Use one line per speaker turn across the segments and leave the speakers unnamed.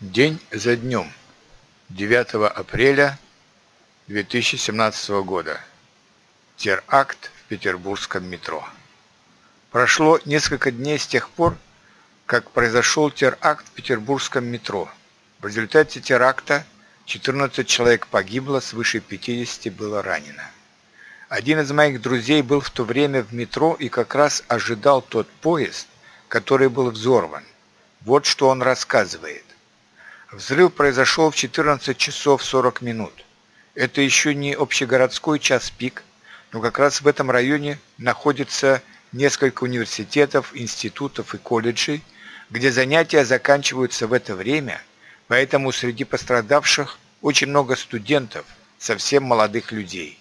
День за днем. 9 апреля 2017 года. Теракт в петербургском метро. Прошло несколько дней с тех пор, как произошел теракт в петербургском метро. В результате теракта 14 человек погибло, свыше 50 было ранено. Один из моих друзей был в то время в метро и как раз ожидал тот поезд, который был взорван. Вот что он рассказывает. Взрыв произошел в 14 часов 40 минут. Это еще не общегородской час пик, но как раз в этом районе находится несколько университетов, институтов и колледжей, где занятия заканчиваются в это время, поэтому среди пострадавших очень много студентов, совсем молодых людей.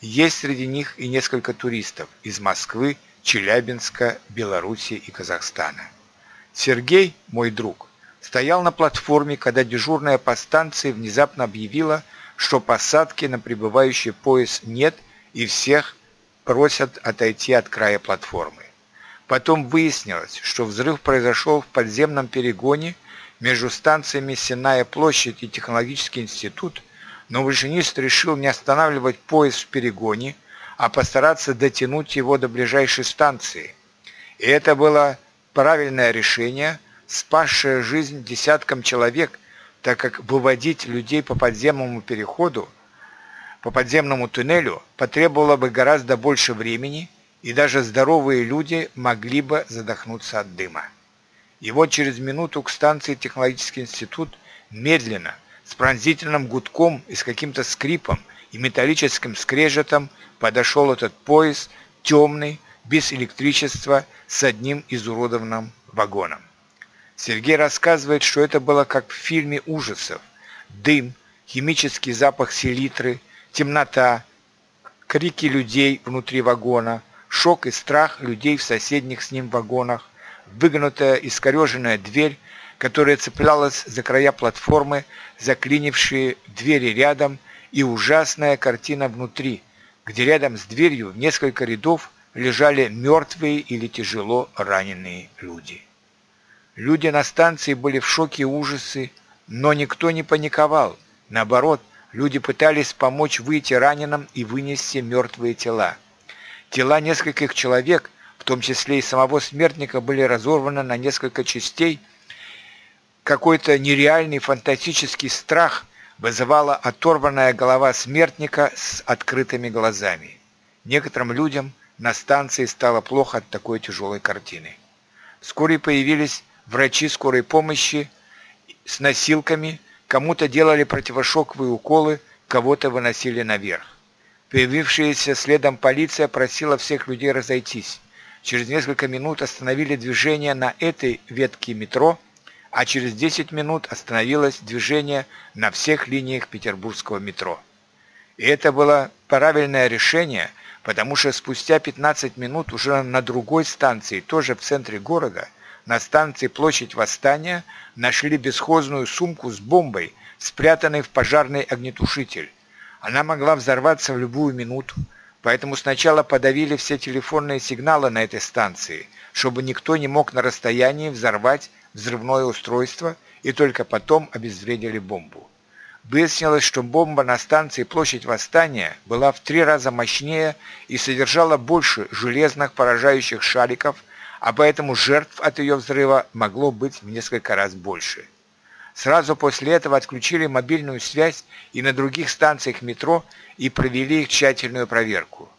Есть среди них и несколько туристов из Москвы, Челябинска, Белоруссии и Казахстана. Сергей, мой друг, стоял на платформе, когда дежурная по станции внезапно объявила, что посадки на прибывающий поезд нет и всех просят отойти от края платформы. Потом выяснилось, что взрыв произошел в подземном перегоне между станциями Сенная площадь и Технологический институт, но машинист решил не останавливать поезд в перегоне, а постараться дотянуть его до ближайшей станции. И это было правильное решение – спасшая жизнь десяткам человек, так как выводить людей по подземному переходу, по подземному туннелю потребовало бы гораздо больше времени, и даже здоровые люди могли бы задохнуться от дыма. И вот через минуту к станции Технологический институт медленно, с пронзительным гудком и с каким-то скрипом и металлическим скрежетом подошел этот поезд, темный, без электричества, с одним изуродованным вагоном. Сергей рассказывает, что это было как в фильме ужасов. Дым, химический запах селитры, темнота, крики людей внутри вагона, шок и страх людей в соседних с ним вагонах, выгнутая искореженная дверь, которая цеплялась за края платформы, заклинившие двери рядом, и ужасная картина внутри, где рядом с дверью в несколько рядов лежали мертвые или тяжело раненые люди. Люди на станции были в шоке и ужасе, но никто не паниковал. Наоборот, люди пытались помочь выйти раненым и вынести мертвые тела. Тела нескольких человек, в том числе и самого смертника, были разорваны на несколько частей. Какой-то нереальный фантастический страх вызывала оторванная голова смертника с открытыми глазами. Некоторым людям на станции стало плохо от такой тяжелой картины. Вскоре появились врачи скорой помощи с носилками, кому-то делали противошоковые уколы, кого-то выносили наверх. Появившаяся следом полиция просила всех людей разойтись. Через несколько минут остановили движение на этой ветке метро, а через 10 минут остановилось движение на всех линиях петербургского метро. И это было правильное решение, потому что спустя 15 минут уже на другой станции, тоже в центре города, на станции Площадь Восстания нашли бесхозную сумку с бомбой, спрятанной в пожарный огнетушитель. Она могла взорваться в любую минуту, поэтому сначала подавили все телефонные сигналы на этой станции, чтобы никто не мог на расстоянии взорвать взрывное устройство и только потом обезвредили бомбу. Выяснилось, что бомба на станции Площадь Восстания была в три раза мощнее и содержала больше железных поражающих шариков, а поэтому жертв от ее взрыва могло быть в несколько раз больше. Сразу после этого отключили мобильную связь и на других станциях метро и провели их тщательную проверку.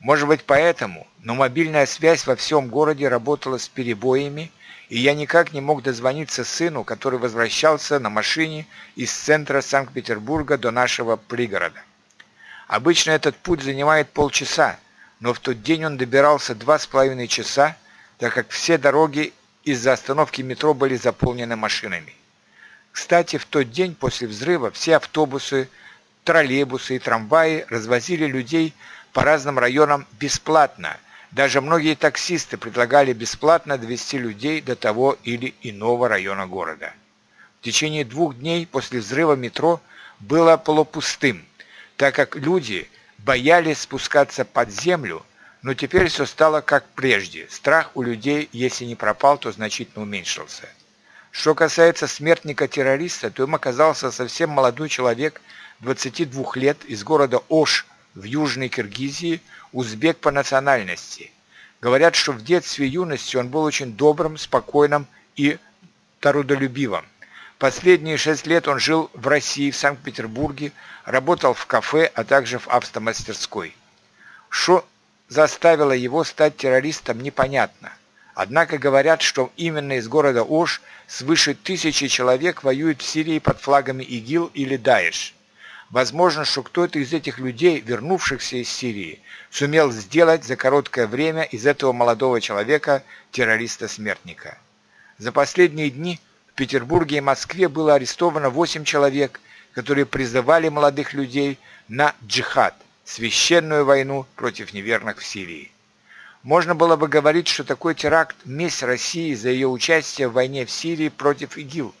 Может быть поэтому, но мобильная связь во всем городе работала с перебоями, и я никак не мог дозвониться сыну, который возвращался на машине из центра Санкт-Петербурга до нашего пригорода. Обычно этот путь занимает полчаса, но в тот день он добирался два с половиной часа, так как все дороги из-за остановки метро были заполнены машинами. Кстати, в тот день после взрыва все автобусы, троллейбусы и трамваи развозили людей по разным районам бесплатно. Даже многие таксисты предлагали бесплатно довести людей до того или иного района города. В течение двух дней после взрыва метро было полупустым, так как люди боялись спускаться под землю но теперь все стало как прежде. Страх у людей, если не пропал, то значительно уменьшился. Что касается смертника-террориста, то им оказался совсем молодой человек, 22 лет, из города Ош в Южной Киргизии, узбек по национальности. Говорят, что в детстве и юности он был очень добрым, спокойным и трудолюбивым. Последние шесть лет он жил в России, в Санкт-Петербурге, работал в кафе, а также в автомастерской. Что заставило его стать террористом, непонятно. Однако говорят, что именно из города Ош свыше тысячи человек воюют в Сирии под флагами ИГИЛ или Даиш. Возможно, что кто-то из этих людей, вернувшихся из Сирии, сумел сделать за короткое время из этого молодого человека террориста-смертника. За последние дни в Петербурге и Москве было арестовано 8 человек, которые призывали молодых людей на джихад, священную войну против неверных в Сирии. Можно было бы говорить, что такой теракт – месть России за ее участие в войне в Сирии против ИГИЛ.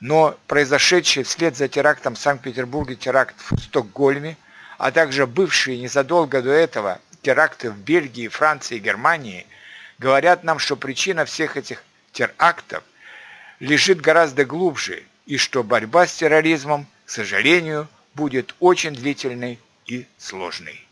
Но произошедший вслед за терактом в Санкт-Петербурге теракт в Стокгольме, а также бывшие незадолго до этого теракты в Бельгии, Франции и Германии, говорят нам, что причина всех этих терактов лежит гораздо глубже, и что борьба с терроризмом, к сожалению, будет очень длительной и сложной.